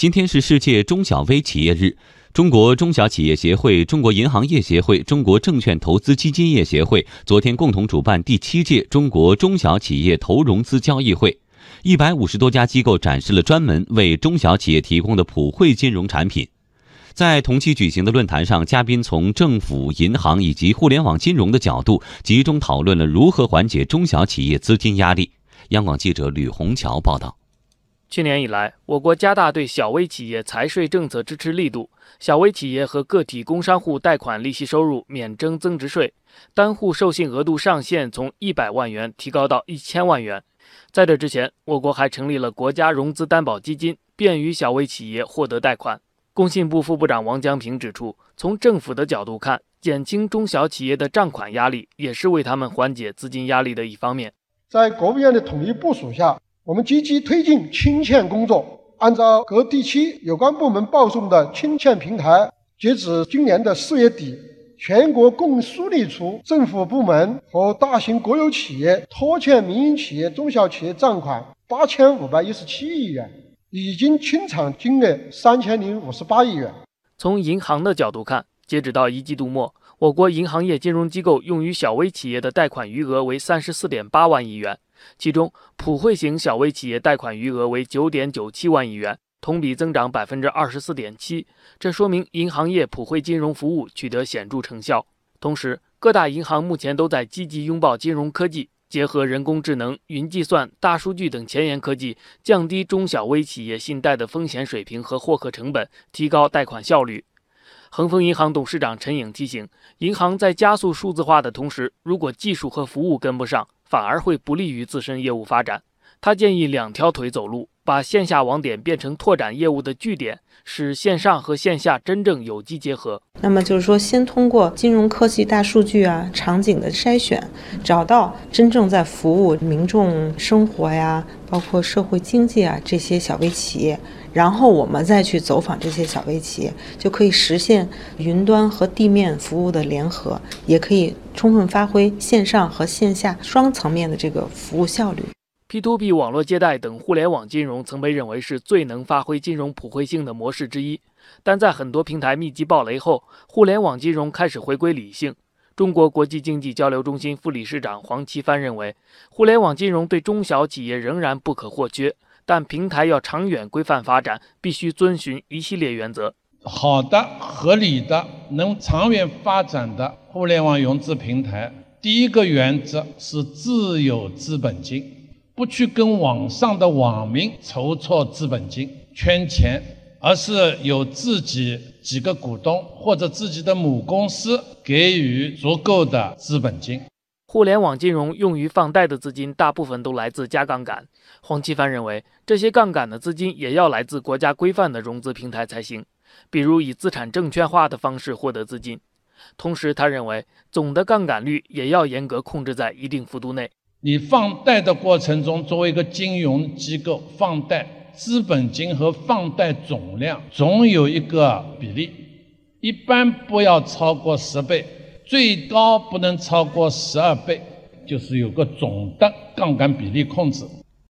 今天是世界中小微企业日，中国中小企业协会、中国银行业协会、中国证券投资基金业协会昨天共同主办第七届中国中小企业投融资交易会，一百五十多家机构展示了专门为中小企业提供的普惠金融产品。在同期举行的论坛上，嘉宾从政府、银行以及互联网金融的角度，集中讨论了如何缓解中小企业资金压力。央广记者吕红桥报道。去年以来，我国加大对小微企业财税政策支持力度，小微企业和个体工商户贷款利息收入免征增值税，单户授信额度上限从一百万元提高到一千万元。在这之前，我国还成立了国家融资担保基金，便于小微企业获得贷款。工信部副部长王江平指出，从政府的角度看，减轻中小企业的账款压力，也是为他们缓解资金压力的一方面。在国务院的统一部署下。我们积极推进清欠工作，按照各地区有关部门报送的清欠平台，截止今年的四月底，全国共梳理出政府部门和大型国有企业拖欠民营企业、中小企业账款八千五百一十七亿元，已经清偿金额三千零五十八亿元。从银行的角度看，截止到一季度末，我国银行业金融机构用于小微企业的贷款余额为三十四点八万亿元。其中，普惠型小微企业贷款余额为九点九七万亿元，同比增长百分之二十四点七。这说明银行业普惠金融服务取得显著成效。同时，各大银行目前都在积极拥抱金融科技，结合人工智能、云计算、大数据等前沿科技，降低中小微企业信贷的风险水平和获客成本，提高贷款效率。恒丰银行董事长陈颖提醒，银行在加速数字化的同时，如果技术和服务跟不上，反而会不利于自身业务发展。他建议两条腿走路，把线下网点变成拓展业务的据点，使线上和线下真正有机结合。那么就是说，先通过金融科技、大数据啊、场景的筛选，找到真正在服务民众生活呀，包括社会经济啊这些小微企业。然后我们再去走访这些小微企业，就可以实现云端和地面服务的联合，也可以充分发挥线上和线下双层面的这个服务效率。P2P 网络借贷等互联网金融曾被认为是最能发挥金融普惠性的模式之一，但在很多平台密集爆雷后，互联网金融开始回归理性。中国国际经济交流中心副理事长黄奇帆认为，互联网金融对中小企业仍然不可或缺。但平台要长远规范发展，必须遵循一系列原则。好的、合理的、能长远发展的互联网融资平台，第一个原则是自有资本金，不去跟网上的网民筹措资本金圈钱，而是有自己几个股东或者自己的母公司给予足够的资本金。互联网金融用于放贷的资金，大部分都来自加杠杆。黄奇帆认为，这些杠杆的资金也要来自国家规范的融资平台才行，比如以资产证券化的方式获得资金。同时，他认为总的杠杆率也要严格控制在一定幅度内。你放贷的过程中，作为一个金融机构放贷，资本金和放贷总量总有一个比例，一般不要超过十倍。最高不能超过十二倍，就是有个总的杠杆比例控制。